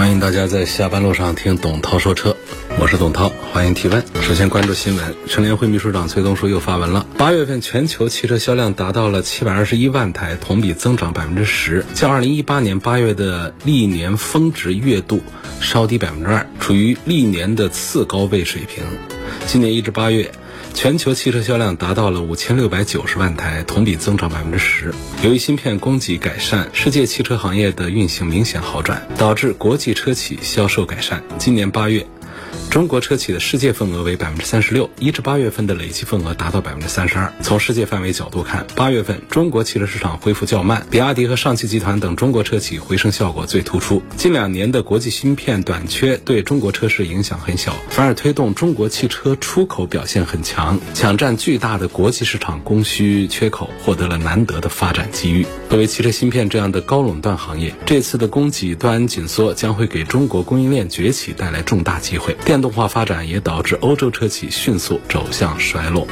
欢迎大家在下班路上听董涛说车，我是董涛，欢迎提问。首先关注新闻，乘联会秘书长崔东书又发文了。八月份全球汽车销量达到了七百二十一万台，同比增长百分之十，较二零一八年八月的历年峰值月度稍低百分之二，处于历年的次高位水平。今年一至八月。全球汽车销量达到了五千六百九十万台，同比增长百分之十。由于芯片供给改善，世界汽车行业的运行明显好转，导致国际车企销售改善。今年八月。中国车企的世界份额为百分之三十六，一至八月份的累计份额达到百分之三十二。从世界范围角度看，八月份中国汽车市场恢复较慢，比亚迪和上汽集团等中国车企回升效果最突出。近两年的国际芯片短缺对中国车市影响很小，反而推动中国汽车出口表现很强，抢占巨大的国际市场供需缺口，获得了难得的发展机遇。作为汽车芯片这样的高垄断行业，这次的供给端紧缩将会给中国供应链崛起带来重大机会。电动化发展也导致欧洲车企迅速走向衰落。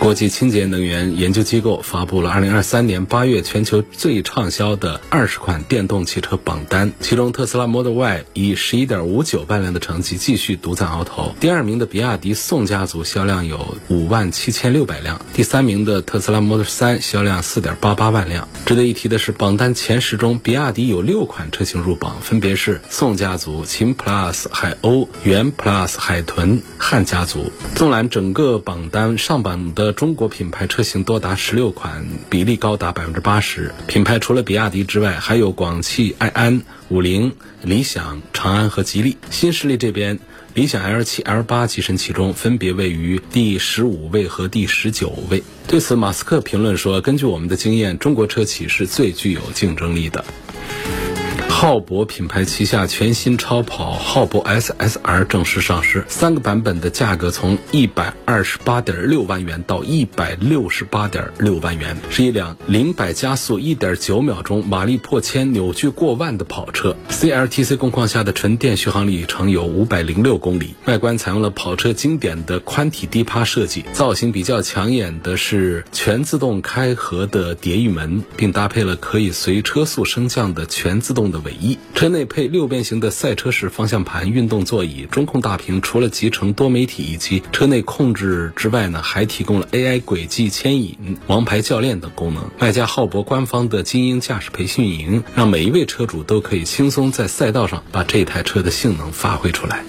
国际清洁能源研究机构发布了2023年8月全球最畅销的20款电动汽车榜单，其中特斯拉 Model Y 以11.59万辆的成绩继续独占鳌头。第二名的比亚迪宋家族销量有5万7600辆，第三名的特斯拉 Model 3销量4.88万辆。值得一提的是，榜单前十中，比亚迪有六款车型入榜，分别是宋家族、秦 Plus、海鸥、元 Plus、海豚、汉家族。纵览整个榜单，上榜的。中国品牌车型多达十六款，比例高达百分之八十。品牌除了比亚迪之外，还有广汽埃安、五菱、理想、长安和吉利。新势力这边，理想 L 七、L 八跻身其中，分别位于第十五位和第十九位。对此，马斯克评论说：“根据我们的经验，中国车企是最具有竞争力的。”浩博品牌旗下全新超跑浩博 SSR 正式上市，三个版本的价格从一百二十八点六万元到一百六十八点六万元，是一辆零百加速一点九秒钟、马力破千、扭矩过万的跑车。CLTC 工况下的纯电续航里程有五百零六公里。外观采用了跑车经典的宽体低趴设计，造型比较抢眼的是全自动开合的碟翼门，并搭配了可以随车速升降的全自动的。尾一，车内配六边形的赛车式方向盘、运动座椅、中控大屏。除了集成多媒体以及车内控制之外呢，还提供了 AI 轨迹牵引、王牌教练等功能。外加浩博官方的精英驾驶培训营，让每一位车主都可以轻松在赛道上把这台车的性能发挥出来。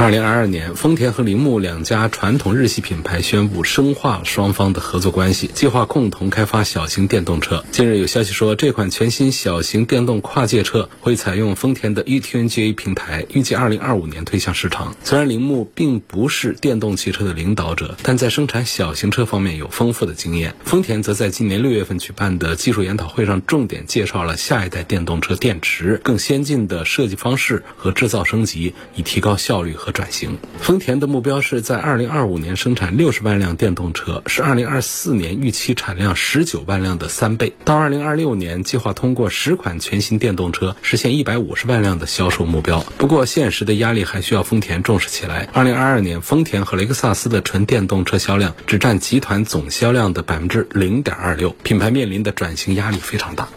二零二二年，丰田和铃木两家传统日系品牌宣布深化双方的合作关系，计划共同开发小型电动车。近日有消息说，这款全新小型电动跨界车会采用丰田的 eTNGA 平台，预计二零二五年推向市场。虽然铃木并不是电动汽车的领导者，但在生产小型车方面有丰富的经验。丰田则在今年六月份举办的技术研讨会上，重点介绍了下一代电动车电池更先进的设计方式和制造升级，以提高效率和。转型，丰田的目标是在二零二五年生产六十万辆电动车，是二零二四年预期产量十九万辆的三倍。到二零二六年，计划通过十款全新电动车实现一百五十万辆的销售目标。不过，现实的压力还需要丰田重视起来。二零二二年，丰田和雷克萨斯的纯电动车销量只占集团总销量的百分之零点二六，品牌面临的转型压力非常大。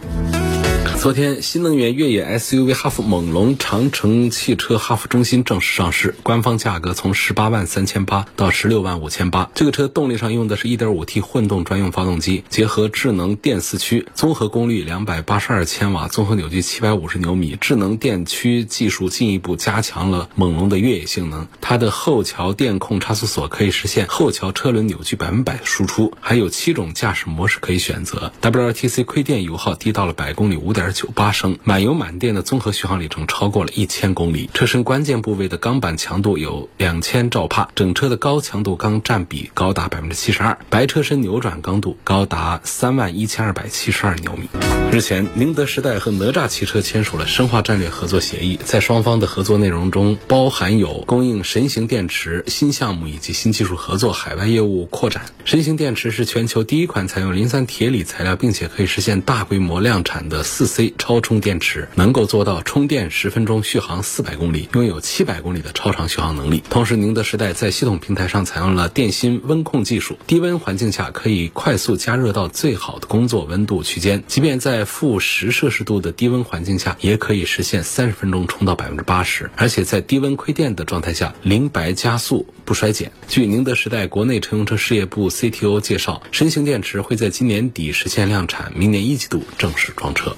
昨天，新能源越野 SUV 哈弗猛龙长城汽车哈弗中心正式上市，官方价格从十八万三千八到十六万五千八。这个车动力上用的是一点五 T 混动专用发动机，结合智能电四驱，综合功率两百八十二千瓦，综合扭矩七百五十牛米。智能电驱技术进一步加强了猛龙的越野性能。它的后桥电控差速锁可以实现后桥车轮扭矩百分百输出，还有七种驾驶模式可以选择。WLTC 亏电油耗低到了百公里五点。九八升，满油满电的综合续航里程超过了一千公里。车身关键部位的钢板强度有两千兆帕，整车的高强度钢占比高达百分之七十二，白车身扭转刚度高达三万一千二百七十二牛米。日前，宁德时代和哪吒汽车签署了深化战略合作协议，在双方的合作内容中包含有供应神行电池新项目以及新技术合作、海外业务扩展。神行电池是全球第一款采用磷酸铁锂材料，并且可以实现大规模量产的四 C 超充电池，能够做到充电十分钟续航四百公里，拥有七百公里的超长续航能力。同时，宁德时代在系统平台上采用了电芯温控技术，低温环境下可以快速加热到最好的工作温度区间，即便在负十摄氏度的低温环境下，也可以实现三十分钟充到百分之八十，而且在低温亏电的状态下，零白加速不衰减。据宁德时代国内乘用车事业部 CTO 介绍，神行电池会在今年底实现量产，明年一季度正式装车。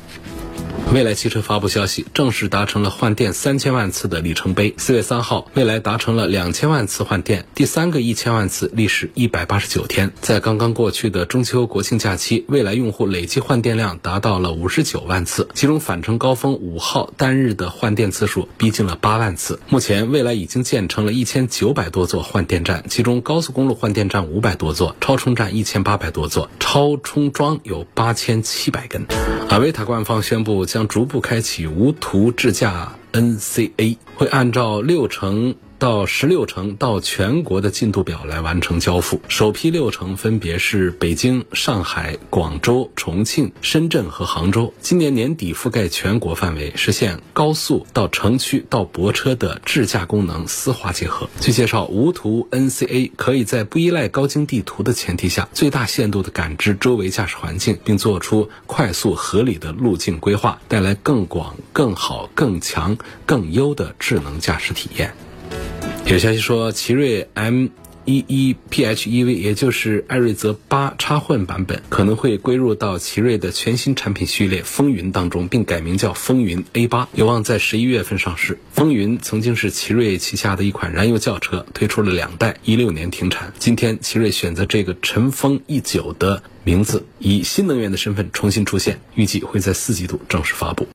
蔚来汽车发布消息，正式达成了换电三千万次的里程碑。四月三号，蔚来达成了两千万次换电，第三个一千万次历时一百八十九天。在刚刚过去的中秋国庆假期，蔚来用户累计换电量达到了五十九万次，其中返程高峰五号单日的换电次数逼近了八万次。目前，蔚来已经建成了一千九百多座换电站，其中高速公路换电站五百多座，超充站一千八百多座，超充桩有八千七百根。阿维塔官方宣布。将逐步开启无图智驾 NCA，会按照六成。到十六城到全国的进度表来完成交付，首批六城分别是北京、上海、广州、重庆、深圳和杭州。今年年底覆盖全国范围，实现高速到城区到泊车的智驾功能丝滑结合。据介绍，无图 NCA 可以在不依赖高精地图的前提下，最大限度地感知周围驾驶环境，并做出快速合理的路径规划，带来更广、更好、更强、更优的智能驾驶体验。有消息说，奇瑞 M 一一 PHEV，也就是艾瑞泽八插混版本，可能会归入到奇瑞的全新产品序列风云当中，并改名叫风云 A 八，有望在十一月份上市。风云曾经是奇瑞旗下的一款燃油轿车，推出了两代，一六年停产。今天，奇瑞选择这个尘封已久的名字，以新能源的身份重新出现，预计会在四季度正式发布。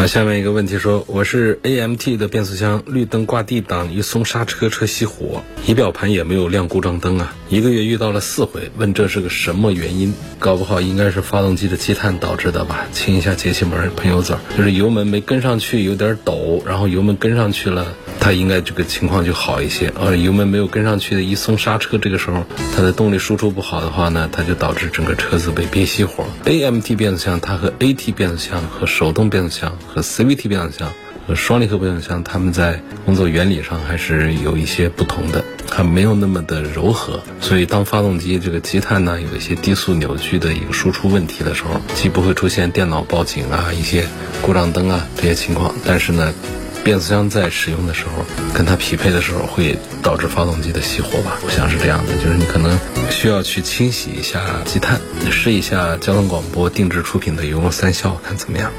啊，下面一个问题说，我是 AMT 的变速箱，绿灯挂 D 档，一松刹车车熄火，仪表盘也没有亮故障灯啊，一个月遇到了四回，问这是个什么原因？搞不好应该是发动机的积碳导致的吧？清一下节气门，喷油嘴，就是油门没跟上去，有点抖，然后油门跟上去了，它应该这个情况就好一些。而，油门没有跟上去的，一松刹车，这个时候它的动力输出不好的话呢，它就导致整个车子被憋熄火。AMT 变速箱它和 AT 变速箱和手动变速箱。和 CVT 变速箱和双离合变速箱，它们在工作原理上还是有一些不同的，它没有那么的柔和。所以，当发动机这个积碳呢有一些低速扭矩的一个输出问题的时候，既不会出现电脑报警啊、一些故障灯啊这些情况，但是呢，变速箱在使用的时候跟它匹配的时候，会导致发动机的熄火吧？我想是这样的，就是你可能需要去清洗一下积碳，试一下交通广播定制出品的油墨三消，看怎么样。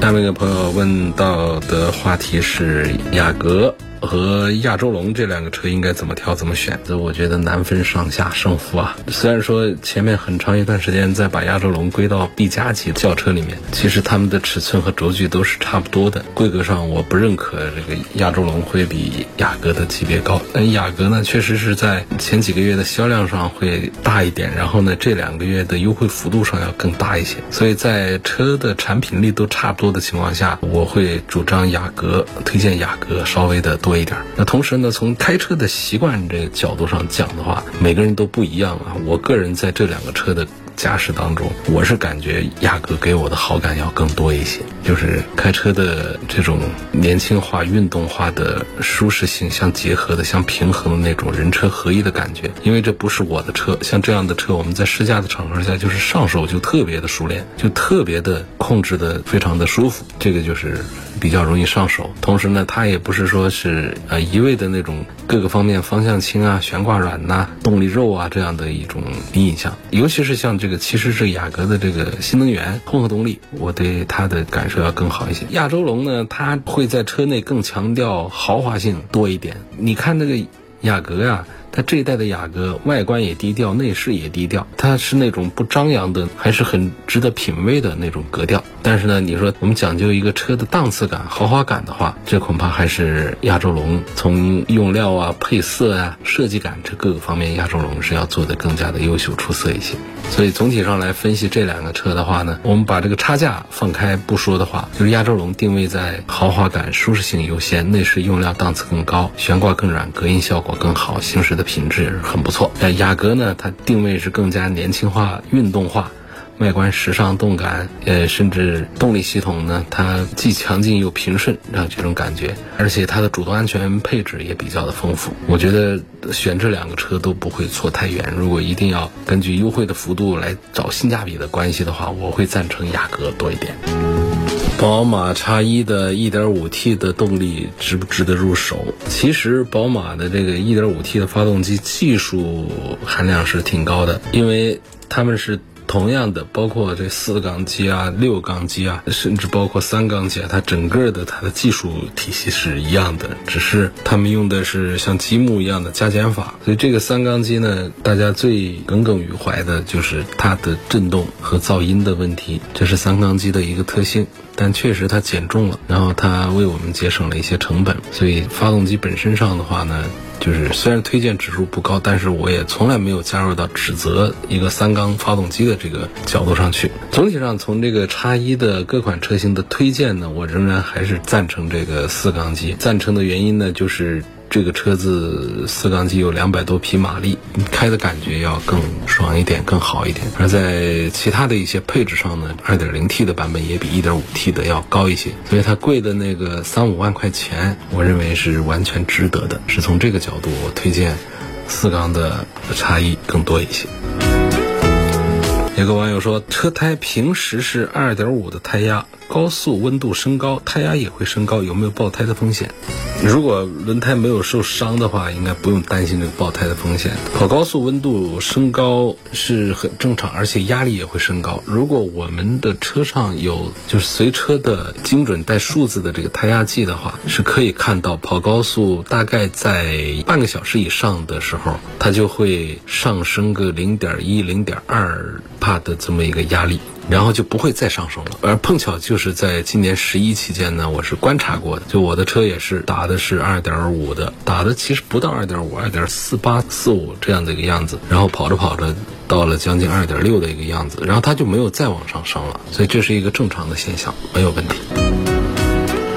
下面一个朋友问到的话题是雅阁。和亚洲龙这两个车应该怎么挑怎么选？择我觉得难分上下胜负啊。虽然说前面很长一段时间在把亚洲龙归到 B 加级轿车里面，其实它们的尺寸和轴距都是差不多的。规格上我不认可这个亚洲龙会比雅阁的级别高。但雅阁呢，确实是在前几个月的销量上会大一点，然后呢这两个月的优惠幅度上要更大一些。所以在车的产品力都差不多的情况下，我会主张雅阁，推荐雅阁稍微的多。一点，那同时呢，从开车的习惯这个角度上讲的话，每个人都不一样啊。我个人在这两个车的。驾驶当中，我是感觉雅阁给我的好感要更多一些，就是开车的这种年轻化、运动化的舒适性相结合的、相平衡的那种人车合一的感觉。因为这不是我的车，像这样的车，我们在试驾的场合下，就是上手就特别的熟练，就特别的控制的非常的舒服，这个就是比较容易上手。同时呢，它也不是说是呃一味的那种各个方面方向轻啊、悬挂软呐、动力肉啊这样的一种印象，尤其是像。这个其实是雅阁的这个新能源混合动力，我对它的感受要更好一些。亚洲龙呢，它会在车内更强调豪华性多一点。你看那个雅阁呀。它这一代的雅阁外观也低调，内饰也低调，它是那种不张扬的，还是很值得品味的那种格调。但是呢，你说我们讲究一个车的档次感、豪华感的话，这恐怕还是亚洲龙从用料啊、配色啊、设计感这各个方面，亚洲龙是要做的更加的优秀出色一些。所以总体上来分析这两个车的话呢，我们把这个差价放开不说的话，就是亚洲龙定位在豪华感、舒适性优先，内饰用料档次更高，悬挂更软，隔音效果更好，行驶的品质也是很不错。那，雅阁呢，它定位是更加年轻化、运动化。外观时尚动感，呃，甚至动力系统呢，它既强劲又平顺，让这种感觉，而且它的主动安全配置也比较的丰富。我觉得选这两个车都不会错太远。如果一定要根据优惠的幅度来找性价比的关系的话，我会赞成雅阁多一点。宝马叉一的 1.5T 的动力值不值得入手？其实宝马的这个 1.5T 的发动机技术含量是挺高的，因为他们是。同样的，包括这四缸机啊、六缸机啊，甚至包括三缸机啊，它整个的它的技术体系是一样的，只是他们用的是像积木一样的加减法。所以这个三缸机呢，大家最耿耿于怀的就是它的震动和噪音的问题，这是三缸机的一个特性。但确实它减重了，然后它为我们节省了一些成本。所以发动机本身上的话呢。就是虽然推荐指数不高，但是我也从来没有加入到指责一个三缸发动机的这个角度上去。总体上，从这个叉一的各款车型的推荐呢，我仍然还是赞成这个四缸机。赞成的原因呢，就是。这个车子四缸机有两百多匹马力，开的感觉要更爽一点，更好一点。而在其他的一些配置上呢，二点零 T 的版本也比一点五 T 的要高一些，所以它贵的那个三五万块钱，我认为是完全值得的。是从这个角度，我推荐四缸的差异更多一些。有个网友说，车胎平时是二点五的胎压。高速温度升高，胎压也会升高，有没有爆胎的风险？如果轮胎没有受伤的话，应该不用担心这个爆胎的风险。跑高速温度升高是很正常，而且压力也会升高。如果我们的车上有就是随车的精准带数字的这个胎压计的话，是可以看到跑高速大概在半个小时以上的时候，它就会上升个零点一、零点二帕的这么一个压力。然后就不会再上升了，而碰巧就是在今年十一期间呢，我是观察过的，就我的车也是打的是二点五的，打的其实不到二点五，二点四八四五这样的一个样子，然后跑着跑着到了将近二点六的一个样子，然后它就没有再往上升了，所以这是一个正常的现象，没有问题。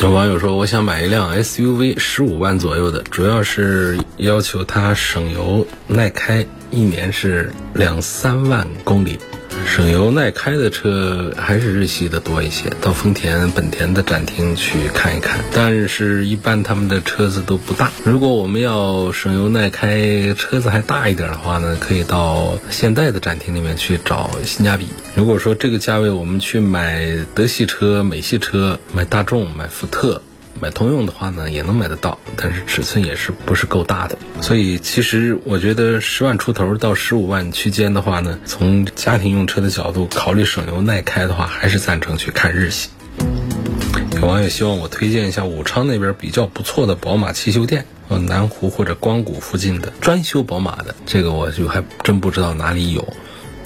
有网友说，我想买一辆 SUV，十五万左右的，主要是要求它省油耐开，一年是两三万公里。省油耐开的车还是日系的多一些，到丰田、本田的展厅去看一看。但是，一般他们的车子都不大。如果我们要省油耐开，车子还大一点的话呢，可以到现代的展厅里面去找性价比。如果说这个价位我们去买德系车、美系车，买大众、买福特。买通用的话呢，也能买得到，但是尺寸也是不是够大的。所以其实我觉得十万出头到十五万区间的话呢，从家庭用车的角度考虑省油耐开的话，还是赞成去看日系。有网友希望我推荐一下武昌那边比较不错的宝马汽修店，呃，南湖或者光谷附近的专修宝马的，这个我就还真不知道哪里有。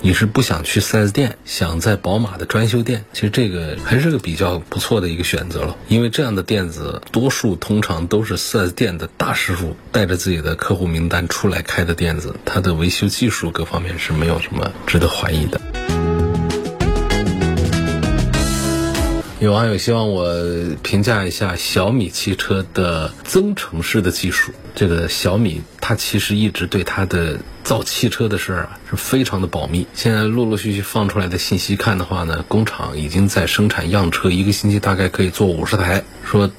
你是不想去 4S 店，想在宝马的专修店，其实这个还是个比较不错的一个选择了。因为这样的店子，多数通常都是 4S 店的大师傅带着自己的客户名单出来开的店子，它的维修技术各方面是没有什么值得怀疑的。有网友希望我评价一下小米汽车的增程式的技术。这个小米，它其实一直对它的。造汽车的事儿啊，是非常的保密。现在陆陆续续放出来的信息看的话呢，工厂已经在生产样车，一个星期大概可以做五十台。说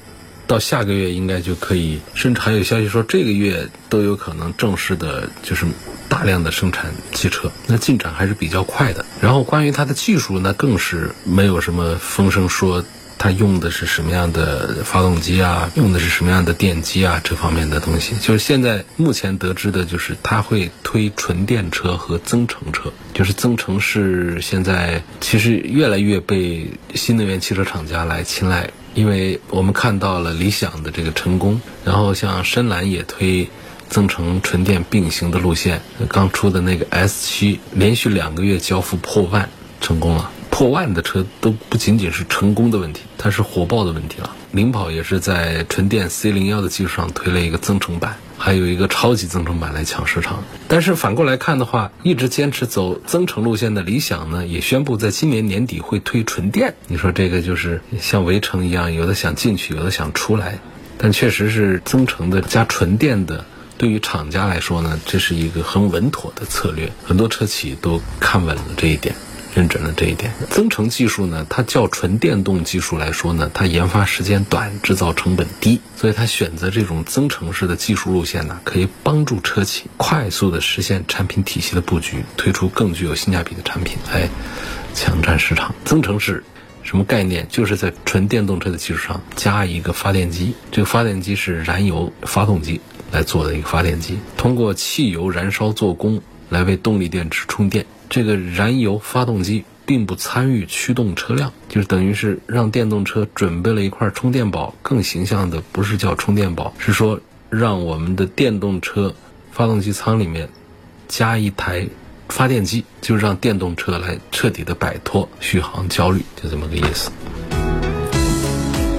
到下个月应该就可以，甚至还有消息说这个月都有可能正式的，就是大量的生产汽车。那进展还是比较快的。然后关于它的技术那，更是没有什么风声说。它用的是什么样的发动机啊？用的是什么样的电机啊？这方面的东西，就是现在目前得知的，就是它会推纯电车和增程车。就是增程是现在其实越来越被新能源汽车厂家来青睐，因为我们看到了理想的这个成功，然后像深蓝也推增程纯电并行的路线，刚出的那个 S 七，连续两个月交付破万，成功了。破万的车都不仅仅是成功的问题，它是火爆的问题了。领跑也是在纯电 C 零幺的基础上推了一个增程版，还有一个超级增程版来抢市场。但是反过来看的话，一直坚持走增程路线的理想呢，也宣布在今年年底会推纯电。你说这个就是像围城一样，有的想进去，有的想出来。但确实是增程的加纯电的，对于厂家来说呢，这是一个很稳妥的策略。很多车企都看稳了这一点。认准了这一点，增程技术呢，它较纯电动技术来说呢，它研发时间短，制造成本低，所以它选择这种增程式的技术路线呢，可以帮助车企快速的实现产品体系的布局，推出更具有性价比的产品，来抢占市场。增程式什么概念？就是在纯电动车的基础上加一个发电机，这个发电机是燃油发动机来做的一个发电机，通过汽油燃烧做功来为动力电池充电。这个燃油发动机并不参与驱动车辆，就是等于是让电动车准备了一块充电宝。更形象的不是叫充电宝，是说让我们的电动车发动机舱里面加一台发电机，就让电动车来彻底的摆脱续航焦虑，就这么个意思。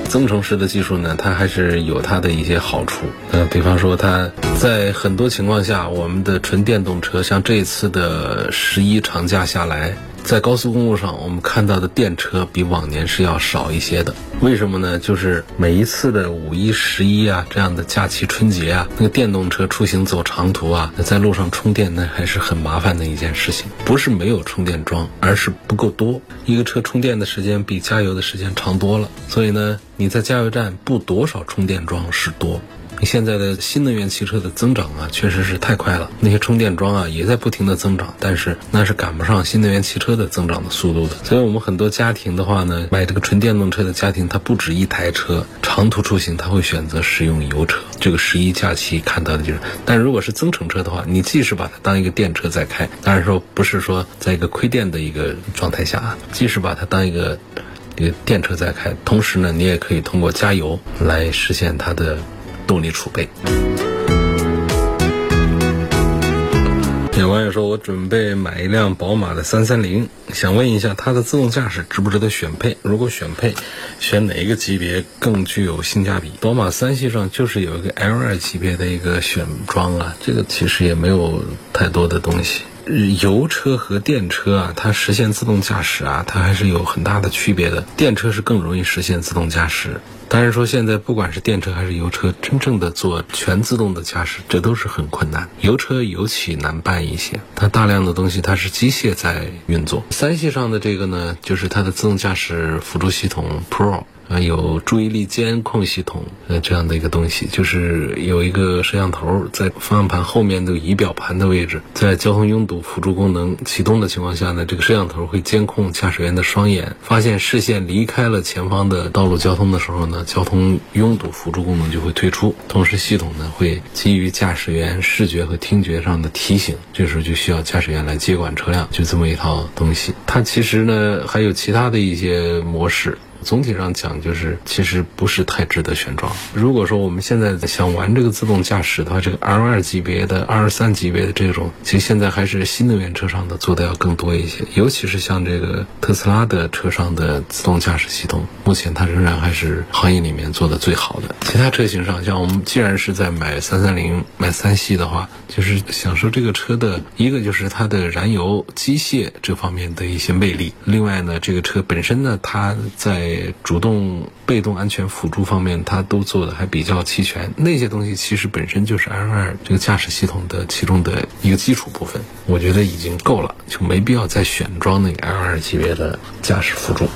增程式的技术呢，它还是有它的一些好处。呃，比方说，它在很多情况下，我们的纯电动车，像这一次的十一长假下来。在高速公路上，我们看到的电车比往年是要少一些的。为什么呢？就是每一次的五一、十一啊这样的假期、春节啊，那个电动车出行走长途啊，在路上充电那还是很麻烦的一件事情。不是没有充电桩，而是不够多。一个车充电的时间比加油的时间长多了，所以呢，你在加油站布多少充电桩是多。现在的新能源汽车的增长啊，确实是太快了。那些充电桩啊，也在不停的增长，但是那是赶不上新能源汽车的增长的速度的。所以，我们很多家庭的话呢，买这个纯电动车的家庭，它不止一台车，长途出行他会选择使用油车。这个十一假期看到的就是，但如果是增程车的话，你既是把它当一个电车在开，当然说不是说在一个亏电的一个状态下啊，即使把它当一个一个电车在开，同时呢，你也可以通过加油来实现它的。动力储备。有网友说：“我准备买一辆宝马的三三零，想问一下它的自动驾驶值不值得选配？如果选配，选哪一个级别更具有性价比？”宝马三系上就是有一个 L 二级别的一个选装啊，这个其实也没有太多的东西。油车和电车啊，它实现自动驾驶啊，它还是有很大的区别的。电车是更容易实现自动驾驶。但是说现在不管是电车还是油车，真正的做全自动的驾驶，这都是很困难。油车尤其难办一些，它大量的东西它是机械在运作。三系上的这个呢，就是它的自动驾驶辅助系统 Pro。啊，有注意力监控系统，呃，这样的一个东西，就是有一个摄像头在方向盘后面的仪表盘的位置，在交通拥堵辅助功能启动的情况下呢，这个摄像头会监控驾驶员的双眼，发现视线离开了前方的道路交通的时候呢，交通拥堵辅助功能就会退出，同时系统呢会基于驾驶员视觉和听觉上的提醒，这时候就需要驾驶员来接管车辆，就这么一套东西。它其实呢还有其他的一些模式。总体上讲，就是其实不是太值得选装。如果说我们现在想玩这个自动驾驶的话，这个 L 二级别的、二三级别的这种，其实现在还是新能源车上的做的要更多一些。尤其是像这个特斯拉的车上的自动驾驶系统，目前它仍然还是行业里面做的最好的。其他车型上，像我们既然是在买三三零、买三系的话，就是享受这个车的一个就是它的燃油机械这方面的一些魅力。另外呢，这个车本身呢，它在主动、被动安全辅助方面，它都做的还比较齐全。那些东西其实本身就是 L2 这个驾驶系统的其中的一个基础部分，我觉得已经够了，就没必要再选装那个 L2 级别的驾驶辅助。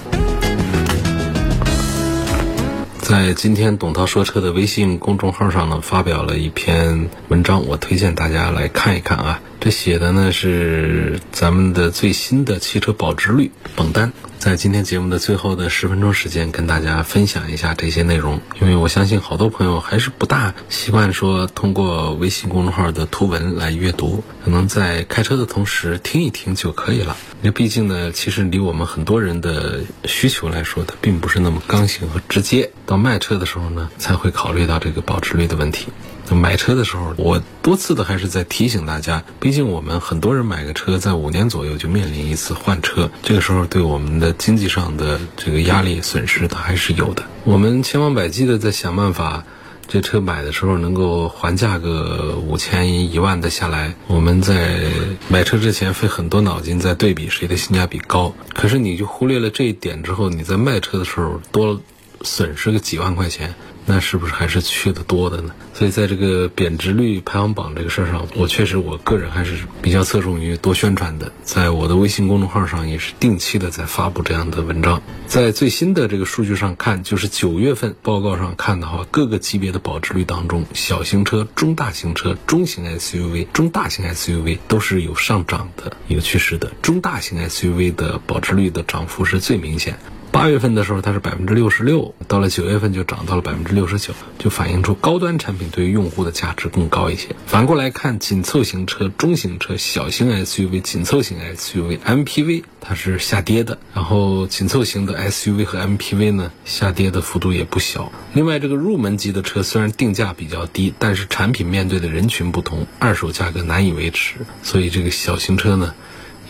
在今天董涛说车的微信公众号上呢，发表了一篇文章，我推荐大家来看一看啊。这写的呢是咱们的最新的汽车保值率榜单。在今天节目的最后的十分钟时间，跟大家分享一下这些内容，因为我相信好多朋友还是不大习惯说通过微信公众号的图文来阅读，可能在开车的同时听一听就可以了。因为毕竟呢，其实离我们很多人的需求来说，它并不是那么刚性和直接。到卖车的时候呢，才会考虑到这个保值率的问题。买车的时候，我多次的还是在提醒大家，毕竟我们很多人买个车，在五年左右就面临一次换车，这个时候对我们的经济上的这个压力损失，它还是有的。我们千方百计的在想办法。这车买的时候能够还价个五千一万的下来，我们在买车之前费很多脑筋在对比谁的性价比高。可是你就忽略了这一点之后，你在卖车的时候多损失个几万块钱。那是不是还是去的多的呢？所以在这个贬值率排行榜这个事儿上，我确实我个人还是比较侧重于多宣传的。在我的微信公众号上也是定期的在发布这样的文章。在最新的这个数据上看，就是九月份报告上看的话，各个级别的保值率当中，小型车、中大型车、中型 SUV、中大型 SUV 都是有上涨的一个趋势的。中大型 SUV 的保值率的涨幅是最明显。八月份的时候，它是百分之六十六，到了九月份就涨到了百分之六十九，就反映出高端产品对于用户的价值更高一些。反过来看，紧凑型车、中型车、小型 SUV、紧凑型 SUV、MPV，它是下跌的。然后紧凑型的 SUV 和 MPV 呢，下跌的幅度也不小。另外，这个入门级的车虽然定价比较低，但是产品面对的人群不同，二手价格难以维持，所以这个小型车呢。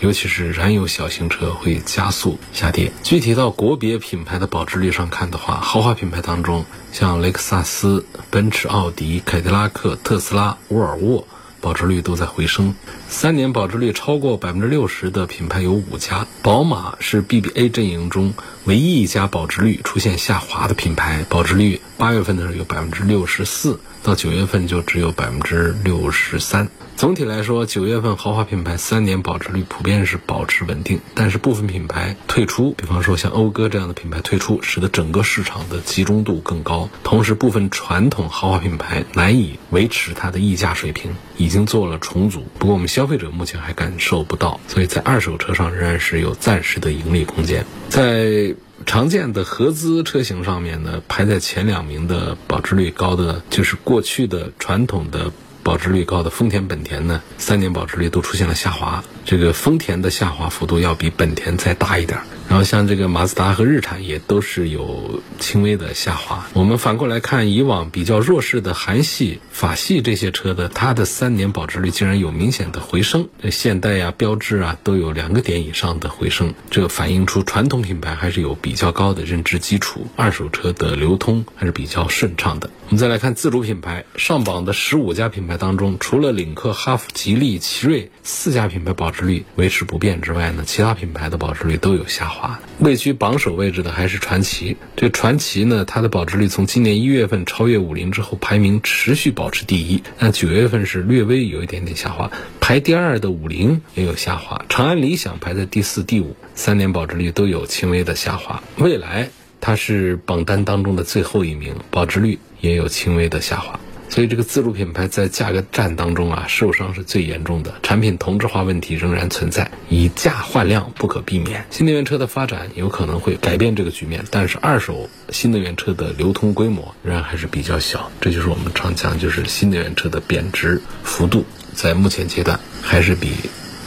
尤其是燃油小型车会加速下跌。具体到国别品牌的保值率上看的话，豪华品牌当中，像雷克萨斯、奔驰、奥迪、凯迪拉克、特斯拉、沃尔沃，保值率都在回升。三年保值率超过百分之六十的品牌有五家，宝马是 BBA 阵营中唯一一家保值率出现下滑的品牌，保值率八月份的时候有百分之六十四，到九月份就只有百分之六十三。总体来说，九月份豪华品牌三年保值率普遍是保持稳定，但是部分品牌退出，比方说像讴歌这样的品牌退出，使得整个市场的集中度更高。同时，部分传统豪华品牌难以维持它的溢价水平，已经做了重组。不过，我们消费者目前还感受不到，所以在二手车上仍然是有暂时的盈利空间。在常见的合资车型上面呢，排在前两名的保值率高的，就是过去的传统的。保值率高的丰田、本田呢，三年保值率都出现了下滑。这个丰田的下滑幅度要比本田再大一点。然后像这个马自达和日产也都是有轻微的下滑。我们反过来看，以往比较弱势的韩系、法系这些车的，它的三年保值率竟然有明显的回升。现代呀、标致啊都有两个点以上的回升，这反映出传统品牌还是有比较高的认知基础，二手车的流通还是比较顺畅的。我们再来看自主品牌上榜的十五家品牌当中，除了领克、哈弗、吉利、奇瑞四家品牌保值率维持不变之外呢，其他品牌的保值率都有下滑。位居榜首位置的还是传祺。这传祺呢，它的保值率从今年一月份超越五菱之后，排名持续保持第一。但九月份是略微有一点点下滑，排第二的五菱也有下滑。长安理想排在第四、第五，三年保值率都有轻微的下滑。未来它是榜单当中的最后一名，保值率也有轻微的下滑。所以这个自主品牌在价格战当中啊，受伤是最严重的。产品同质化问题仍然存在，以价换量不可避免。新能源车的发展有可能会改变这个局面，但是二手新能源车的流通规模仍然还是比较小。这就是我们常讲，就是新能源车的贬值幅度在目前阶段还是比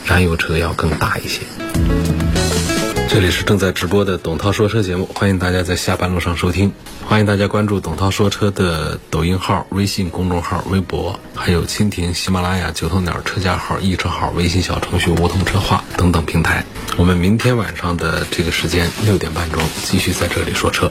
燃油车要更大一些。这里是正在直播的董涛说车节目，欢迎大家在下班路上收听。欢迎大家关注董涛说车的抖音号、微信公众号、微博，还有蜻蜓、喜马拉雅、九头鸟车架号、易车号、微信小程序梧桐车话等等平台。我们明天晚上的这个时间六点半钟继续在这里说车。